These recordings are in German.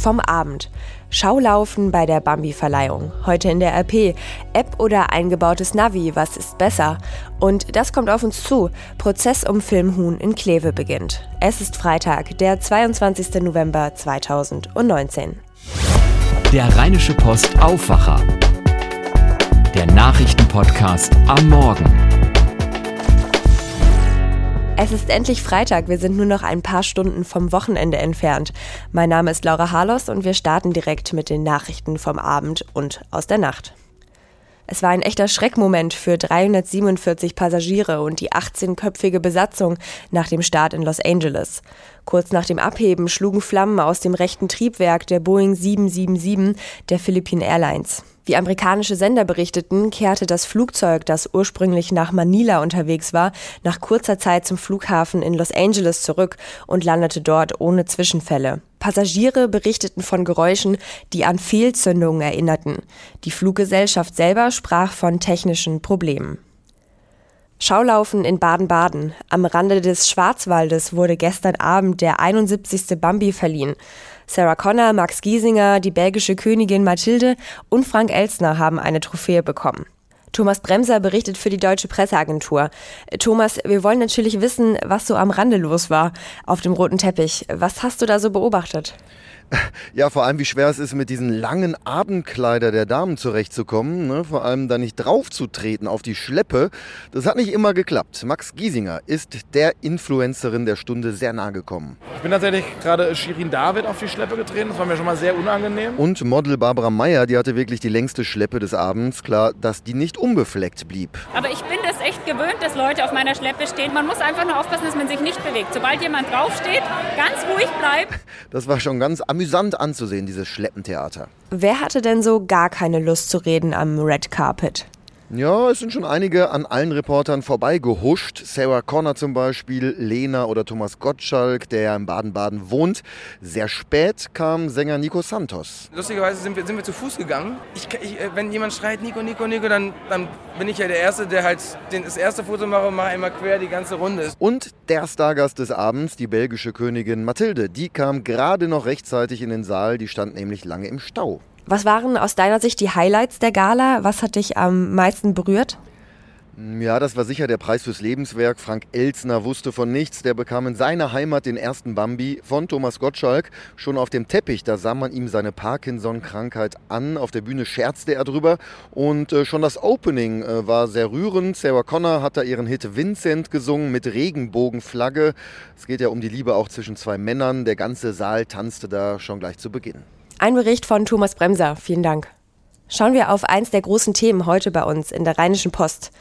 vom Abend. Schaulaufen bei der Bambi-Verleihung. Heute in der RP. App oder eingebautes Navi, was ist besser? Und das kommt auf uns zu. Prozess um Filmhuhn in Kleve beginnt. Es ist Freitag, der 22. November 2019. Der Rheinische Post Aufwacher. Der Nachrichtenpodcast am Morgen. Es ist endlich Freitag, wir sind nur noch ein paar Stunden vom Wochenende entfernt. Mein Name ist Laura Harlos und wir starten direkt mit den Nachrichten vom Abend und aus der Nacht. Es war ein echter Schreckmoment für 347 Passagiere und die 18-köpfige Besatzung nach dem Start in Los Angeles. Kurz nach dem Abheben schlugen Flammen aus dem rechten Triebwerk der Boeing 777 der Philippine Airlines. Wie amerikanische Sender berichteten, kehrte das Flugzeug, das ursprünglich nach Manila unterwegs war, nach kurzer Zeit zum Flughafen in Los Angeles zurück und landete dort ohne Zwischenfälle. Passagiere berichteten von Geräuschen, die an Fehlzündungen erinnerten. Die Fluggesellschaft selber sprach von technischen Problemen. Schaulaufen in Baden-Baden. Am Rande des Schwarzwaldes wurde gestern Abend der 71. Bambi verliehen. Sarah Connor, Max Giesinger, die belgische Königin Mathilde und Frank Elstner haben eine Trophäe bekommen. Thomas Bremser berichtet für die Deutsche Presseagentur. Thomas, wir wollen natürlich wissen, was so am Rande los war auf dem roten Teppich. Was hast du da so beobachtet? Ja, vor allem, wie schwer es ist, mit diesen langen Abendkleider der Damen zurechtzukommen. Ne? Vor allem da nicht draufzutreten auf die Schleppe. Das hat nicht immer geklappt. Max Giesinger ist der Influencerin der Stunde sehr nahe gekommen. Ich bin tatsächlich gerade Shirin David auf die Schleppe getreten. Das war mir schon mal sehr unangenehm. Und Model Barbara Meyer, die hatte wirklich die längste Schleppe des Abends. Klar, dass die nicht unbefleckt blieb. Aber ich bin das echt gewöhnt, dass Leute auf meiner Schleppe stehen. Man muss einfach nur aufpassen, dass man sich nicht bewegt. Sobald jemand draufsteht, ganz ruhig bleibt. Das war schon ganz amüsant amüsant anzusehen, dieses Schleppentheater. Wer hatte denn so gar keine Lust zu reden am Red Carpet? Ja, es sind schon einige an allen Reportern vorbeigehuscht. Sarah Connor zum Beispiel, Lena oder Thomas Gottschalk, der ja in Baden-Baden wohnt. Sehr spät kam Sänger Nico Santos. Lustigerweise sind wir, sind wir zu Fuß gegangen. Ich, ich, äh, wenn jemand schreit Nico, Nico, Nico, dann, dann bin ich ja der Erste, der halt den, das erste Foto mache und mache einmal quer die ganze Runde. Und der Stargast des Abends, die belgische Königin Mathilde, die kam gerade noch rechtzeitig in den Saal. Die stand nämlich lange im Stau. Was waren aus deiner Sicht die Highlights der Gala? Was hat dich am meisten berührt? Ja, das war sicher der Preis fürs Lebenswerk. Frank Elsner wusste von nichts. Der bekam in seiner Heimat den ersten Bambi von Thomas Gottschalk. Schon auf dem Teppich, da sah man ihm seine Parkinson-Krankheit an. Auf der Bühne scherzte er drüber. Und äh, schon das Opening äh, war sehr rührend. Sarah Connor hat da ihren Hit Vincent gesungen mit Regenbogenflagge. Es geht ja um die Liebe auch zwischen zwei Männern. Der ganze Saal tanzte da schon gleich zu Beginn. Ein Bericht von Thomas Bremser. Vielen Dank. Schauen wir auf eins der großen Themen heute bei uns in der Rheinischen Post.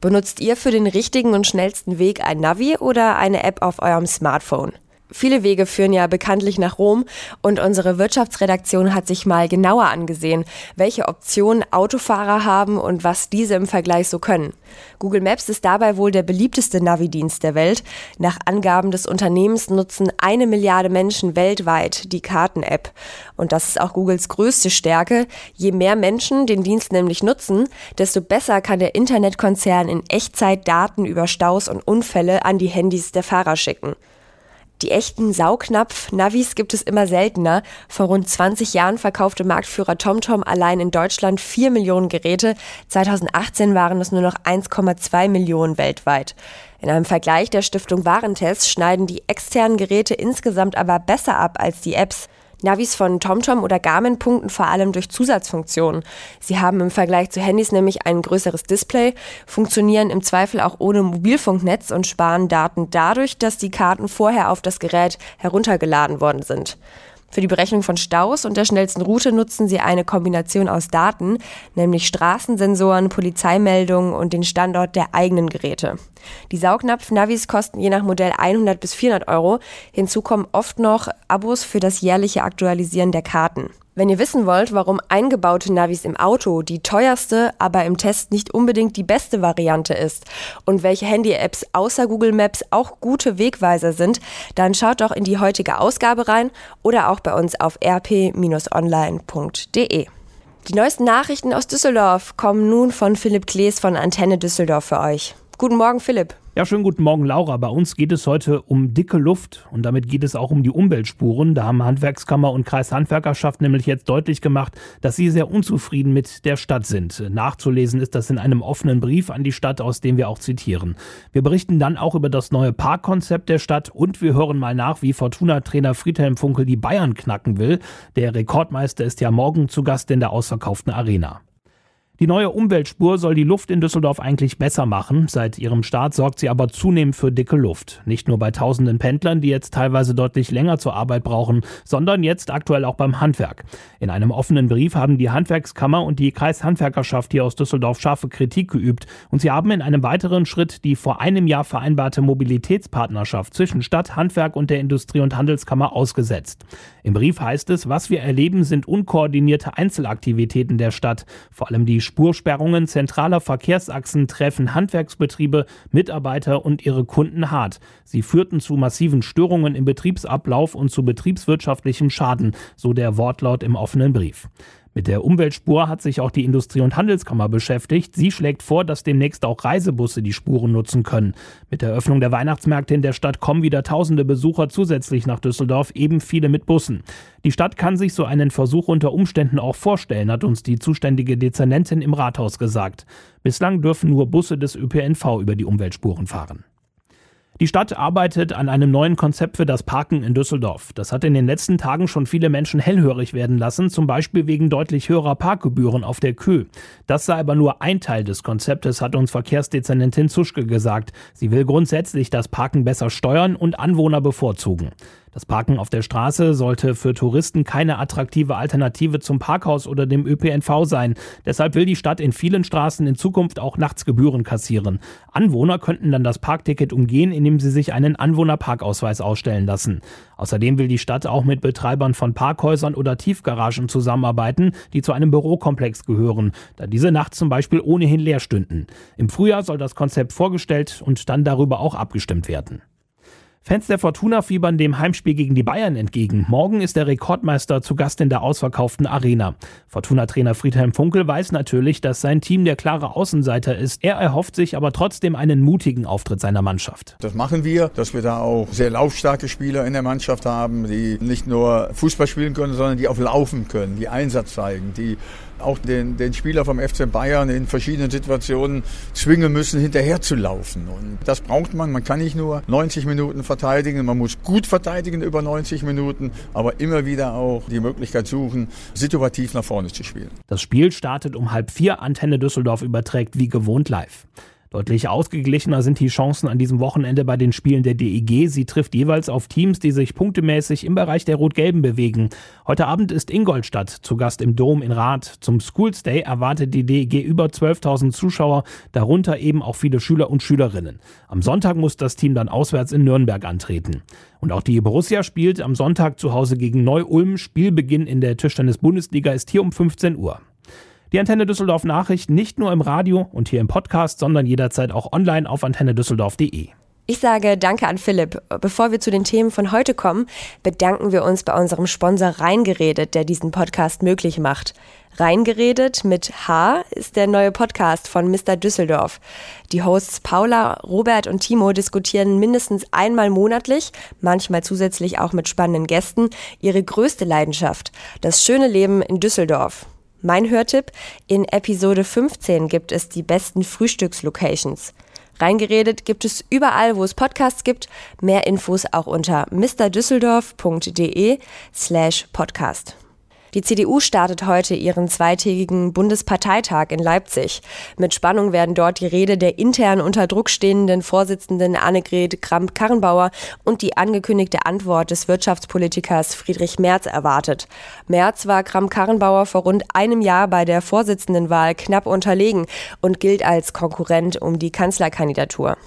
Benutzt ihr für den richtigen und schnellsten Weg ein Navi oder eine App auf eurem Smartphone? Viele Wege führen ja bekanntlich nach Rom und unsere Wirtschaftsredaktion hat sich mal genauer angesehen, welche Optionen Autofahrer haben und was diese im Vergleich so können. Google Maps ist dabei wohl der beliebteste Navidienst der Welt. Nach Angaben des Unternehmens nutzen eine Milliarde Menschen weltweit die Karten-App. Und das ist auch Googles größte Stärke. Je mehr Menschen den Dienst nämlich nutzen, desto besser kann der Internetkonzern in Echtzeit Daten über Staus und Unfälle an die Handys der Fahrer schicken. Die echten Saugnapf-Navis gibt es immer seltener. Vor rund 20 Jahren verkaufte Marktführer TomTom allein in Deutschland 4 Millionen Geräte. 2018 waren es nur noch 1,2 Millionen weltweit. In einem Vergleich der Stiftung Warentest schneiden die externen Geräte insgesamt aber besser ab als die Apps. Navis von TomTom oder Garmin punkten vor allem durch Zusatzfunktionen. Sie haben im Vergleich zu Handys nämlich ein größeres Display, funktionieren im Zweifel auch ohne Mobilfunknetz und sparen Daten dadurch, dass die Karten vorher auf das Gerät heruntergeladen worden sind. Für die Berechnung von Staus und der schnellsten Route nutzen sie eine Kombination aus Daten, nämlich Straßensensoren, Polizeimeldungen und den Standort der eigenen Geräte. Die Saugnapf-Navis kosten je nach Modell 100 bis 400 Euro. Hinzu kommen oft noch Abos für das jährliche Aktualisieren der Karten. Wenn ihr wissen wollt, warum eingebaute Navis im Auto die teuerste, aber im Test nicht unbedingt die beste Variante ist und welche Handy-Apps außer Google Maps auch gute Wegweiser sind, dann schaut doch in die heutige Ausgabe rein oder auch bei uns auf rp-online.de. Die neuesten Nachrichten aus Düsseldorf kommen nun von Philipp Klees von Antenne Düsseldorf für euch. Guten Morgen, Philipp. Ja, schönen guten Morgen, Laura. Bei uns geht es heute um dicke Luft und damit geht es auch um die Umweltspuren. Da haben Handwerkskammer und Kreishandwerkerschaft nämlich jetzt deutlich gemacht, dass sie sehr unzufrieden mit der Stadt sind. Nachzulesen ist das in einem offenen Brief an die Stadt, aus dem wir auch zitieren. Wir berichten dann auch über das neue Parkkonzept der Stadt und wir hören mal nach, wie Fortuna-Trainer Friedhelm Funkel die Bayern knacken will. Der Rekordmeister ist ja morgen zu Gast in der ausverkauften Arena. Die neue Umweltspur soll die Luft in Düsseldorf eigentlich besser machen. Seit ihrem Start sorgt sie aber zunehmend für dicke Luft. Nicht nur bei tausenden Pendlern, die jetzt teilweise deutlich länger zur Arbeit brauchen, sondern jetzt aktuell auch beim Handwerk. In einem offenen Brief haben die Handwerkskammer und die Kreishandwerkerschaft hier aus Düsseldorf scharfe Kritik geübt und sie haben in einem weiteren Schritt die vor einem Jahr vereinbarte Mobilitätspartnerschaft zwischen Stadt, Handwerk und der Industrie- und Handelskammer ausgesetzt. Im Brief heißt es, was wir erleben, sind unkoordinierte Einzelaktivitäten der Stadt, vor allem die Spursperrungen zentraler Verkehrsachsen treffen Handwerksbetriebe, Mitarbeiter und ihre Kunden hart. Sie führten zu massiven Störungen im Betriebsablauf und zu betriebswirtschaftlichem Schaden, so der Wortlaut im offenen Brief. Mit der Umweltspur hat sich auch die Industrie- und Handelskammer beschäftigt. Sie schlägt vor, dass demnächst auch Reisebusse die Spuren nutzen können. Mit der Öffnung der Weihnachtsmärkte in der Stadt kommen wieder tausende Besucher zusätzlich nach Düsseldorf, eben viele mit Bussen. Die Stadt kann sich so einen Versuch unter Umständen auch vorstellen, hat uns die zuständige Dezernentin im Rathaus gesagt. Bislang dürfen nur Busse des ÖPNV über die Umweltspuren fahren. Die Stadt arbeitet an einem neuen Konzept für das Parken in Düsseldorf. Das hat in den letzten Tagen schon viele Menschen hellhörig werden lassen, zum Beispiel wegen deutlich höherer Parkgebühren auf der Kö. Das sei aber nur ein Teil des Konzeptes, hat uns Verkehrsdezernentin Zuschke gesagt. Sie will grundsätzlich das Parken besser steuern und Anwohner bevorzugen. Das Parken auf der Straße sollte für Touristen keine attraktive Alternative zum Parkhaus oder dem ÖPNV sein. Deshalb will die Stadt in vielen Straßen in Zukunft auch nachts Gebühren kassieren. Anwohner könnten dann das Parkticket umgehen, indem sie sich einen Anwohnerparkausweis ausstellen lassen. Außerdem will die Stadt auch mit Betreibern von Parkhäusern oder Tiefgaragen zusammenarbeiten, die zu einem Bürokomplex gehören, da diese nachts zum Beispiel ohnehin leer stünden. Im Frühjahr soll das Konzept vorgestellt und dann darüber auch abgestimmt werden. Fans der Fortuna fiebern dem Heimspiel gegen die Bayern entgegen. Morgen ist der Rekordmeister zu Gast in der ausverkauften Arena. Fortuna-Trainer Friedhelm Funkel weiß natürlich, dass sein Team der klare Außenseiter ist. Er erhofft sich aber trotzdem einen mutigen Auftritt seiner Mannschaft. Das machen wir, dass wir da auch sehr laufstarke Spieler in der Mannschaft haben, die nicht nur Fußball spielen können, sondern die auch laufen können, die Einsatz zeigen, die auch den, den Spieler vom FC Bayern in verschiedenen Situationen zwingen müssen, hinterher zu laufen. Und das braucht man. Man kann nicht nur 90 Minuten verteidigen, man muss gut verteidigen über 90 Minuten, aber immer wieder auch die Möglichkeit suchen, situativ nach vorne zu spielen. Das Spiel startet um halb vier. Antenne Düsseldorf überträgt wie gewohnt live. Deutlich ausgeglichener sind die Chancen an diesem Wochenende bei den Spielen der DEG. Sie trifft jeweils auf Teams, die sich punktemäßig im Bereich der Rot-Gelben bewegen. Heute Abend ist Ingolstadt zu Gast im Dom in Rath. Zum Schools Day erwartet die DEG über 12.000 Zuschauer, darunter eben auch viele Schüler und Schülerinnen. Am Sonntag muss das Team dann auswärts in Nürnberg antreten. Und auch die Borussia spielt am Sonntag zu Hause gegen Neu-Ulm. Spielbeginn in der Tischtennis-Bundesliga ist hier um 15 Uhr. Die Antenne Düsseldorf Nachrichten nicht nur im Radio und hier im Podcast, sondern jederzeit auch online auf antennedüsseldorf.de. Ich sage Danke an Philipp. Bevor wir zu den Themen von heute kommen, bedanken wir uns bei unserem Sponsor Reingeredet, der diesen Podcast möglich macht. Reingeredet mit H ist der neue Podcast von Mr. Düsseldorf. Die Hosts Paula, Robert und Timo diskutieren mindestens einmal monatlich, manchmal zusätzlich auch mit spannenden Gästen, ihre größte Leidenschaft, das schöne Leben in Düsseldorf. Mein Hörtipp, in Episode 15 gibt es die besten Frühstückslocations. Reingeredet gibt es überall, wo es Podcasts gibt. Mehr Infos auch unter mrdüsseldorf.de slash podcast. Die CDU startet heute ihren zweitägigen Bundesparteitag in Leipzig. Mit Spannung werden dort die Rede der intern unter Druck stehenden Vorsitzenden Annegret Kramp-Karrenbauer und die angekündigte Antwort des Wirtschaftspolitikers Friedrich Merz erwartet. Merz war Kramp-Karrenbauer vor rund einem Jahr bei der Vorsitzendenwahl knapp unterlegen und gilt als Konkurrent um die Kanzlerkandidatur.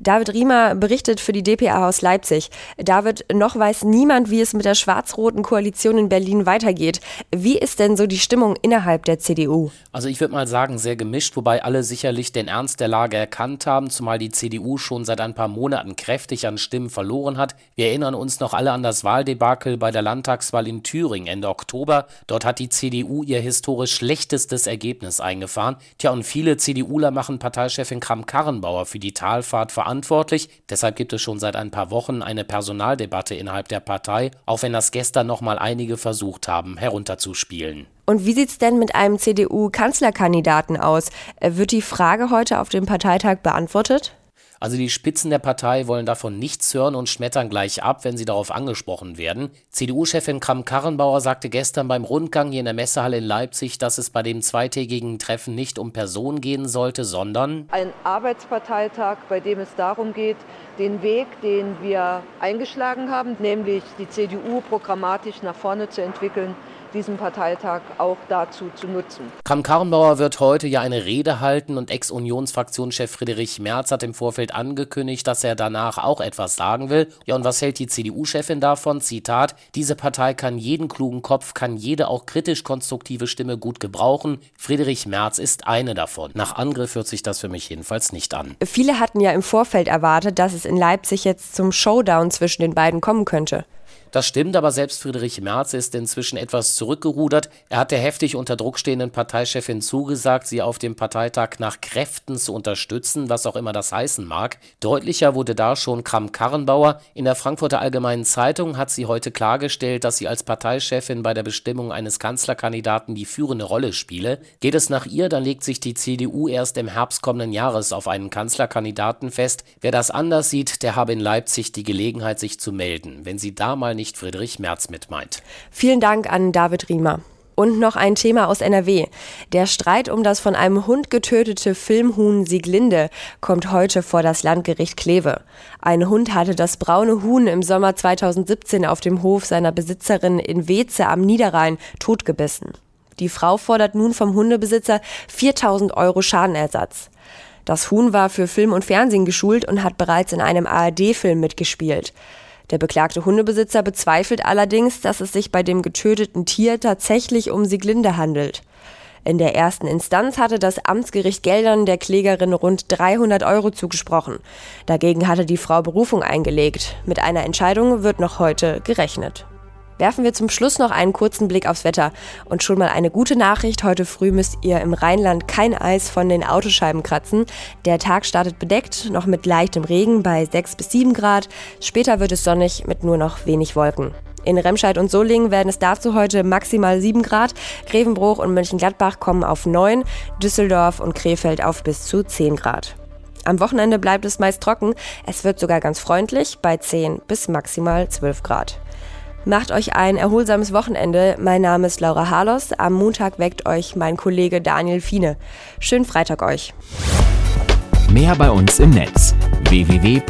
David Riemer berichtet für die dpa aus Leipzig. David, noch weiß niemand, wie es mit der schwarz-roten Koalition in Berlin weitergeht. Wie ist denn so die Stimmung innerhalb der CDU? Also ich würde mal sagen, sehr gemischt, wobei alle sicherlich den Ernst der Lage erkannt haben, zumal die CDU schon seit ein paar Monaten kräftig an Stimmen verloren hat. Wir erinnern uns noch alle an das Wahldebakel bei der Landtagswahl in Thüringen Ende Oktober. Dort hat die CDU ihr historisch schlechtestes Ergebnis eingefahren. Tja, und viele CDUler machen Parteichefin Kram-Karrenbauer für die Talfahrt Talfahrt verantwortlich. Deshalb gibt es schon seit ein paar Wochen eine Personaldebatte innerhalb der Partei, auch wenn das gestern noch mal einige versucht haben, herunterzuspielen. Und wie sieht es denn mit einem CDU-Kanzlerkandidaten aus? Äh, wird die Frage heute auf dem Parteitag beantwortet? Also die Spitzen der Partei wollen davon nichts hören und schmettern gleich ab, wenn sie darauf angesprochen werden. CDU-Chefin Kram-Karrenbauer sagte gestern beim Rundgang hier in der Messehalle in Leipzig, dass es bei dem zweitägigen Treffen nicht um Personen gehen sollte, sondern ein Arbeitsparteitag, bei dem es darum geht, den Weg, den wir eingeschlagen haben, nämlich die CDU programmatisch nach vorne zu entwickeln, diesen Parteitag auch dazu zu nutzen. Kram-Karrenbauer wird heute ja eine Rede halten und Ex-Unionsfraktionschef Friedrich Merz hat im Vorfeld angekündigt, dass er danach auch etwas sagen will. Ja, und was hält die CDU-Chefin davon? Zitat: Diese Partei kann jeden klugen Kopf, kann jede auch kritisch konstruktive Stimme gut gebrauchen. Friedrich Merz ist eine davon. Nach Angriff hört sich das für mich jedenfalls nicht an. Viele hatten ja im Vorfeld erwartet, dass es in Leipzig jetzt zum Showdown zwischen den beiden kommen könnte. Das stimmt, aber selbst Friedrich Merz ist inzwischen etwas zurückgerudert. Er hat der heftig unter Druck stehenden Parteichefin zugesagt, sie auf dem Parteitag nach Kräften zu unterstützen, was auch immer das heißen mag. Deutlicher wurde da schon Kram-Karrenbauer. In der Frankfurter Allgemeinen Zeitung hat sie heute klargestellt, dass sie als Parteichefin bei der Bestimmung eines Kanzlerkandidaten die führende Rolle spiele. Geht es nach ihr, dann legt sich die CDU erst im Herbst kommenden Jahres auf einen Kanzlerkandidaten fest. Wer das anders sieht, der habe in Leipzig die Gelegenheit, sich zu melden. Wenn sie da mal nicht Friedrich Merz mit meint. Vielen Dank an David Riemer. Und noch ein Thema aus NRW. Der Streit um das von einem Hund getötete Filmhuhn Sieglinde kommt heute vor das Landgericht Kleve. Ein Hund hatte das braune Huhn im Sommer 2017 auf dem Hof seiner Besitzerin in Weze am Niederrhein totgebissen. Die Frau fordert nun vom Hundebesitzer 4000 Euro Schadenersatz. Das Huhn war für Film und Fernsehen geschult und hat bereits in einem ARD-Film mitgespielt. Der beklagte Hundebesitzer bezweifelt allerdings, dass es sich bei dem getöteten Tier tatsächlich um Sieglinde handelt. In der ersten Instanz hatte das Amtsgericht Geldern der Klägerin rund 300 Euro zugesprochen. Dagegen hatte die Frau Berufung eingelegt. Mit einer Entscheidung wird noch heute gerechnet. Werfen wir zum Schluss noch einen kurzen Blick aufs Wetter. Und schon mal eine gute Nachricht. Heute früh müsst ihr im Rheinland kein Eis von den Autoscheiben kratzen. Der Tag startet bedeckt, noch mit leichtem Regen bei 6 bis 7 Grad. Später wird es sonnig mit nur noch wenig Wolken. In Remscheid und Solingen werden es dazu heute maximal 7 Grad. Grevenbruch und Mönchengladbach kommen auf 9, Düsseldorf und Krefeld auf bis zu 10 Grad. Am Wochenende bleibt es meist trocken. Es wird sogar ganz freundlich bei 10 bis maximal 12 Grad. Macht euch ein erholsames Wochenende. Mein Name ist Laura Harlos. Am Montag weckt euch mein Kollege Daniel Fiene. Schönen Freitag euch. Mehr bei uns im Netz www.rp-online.de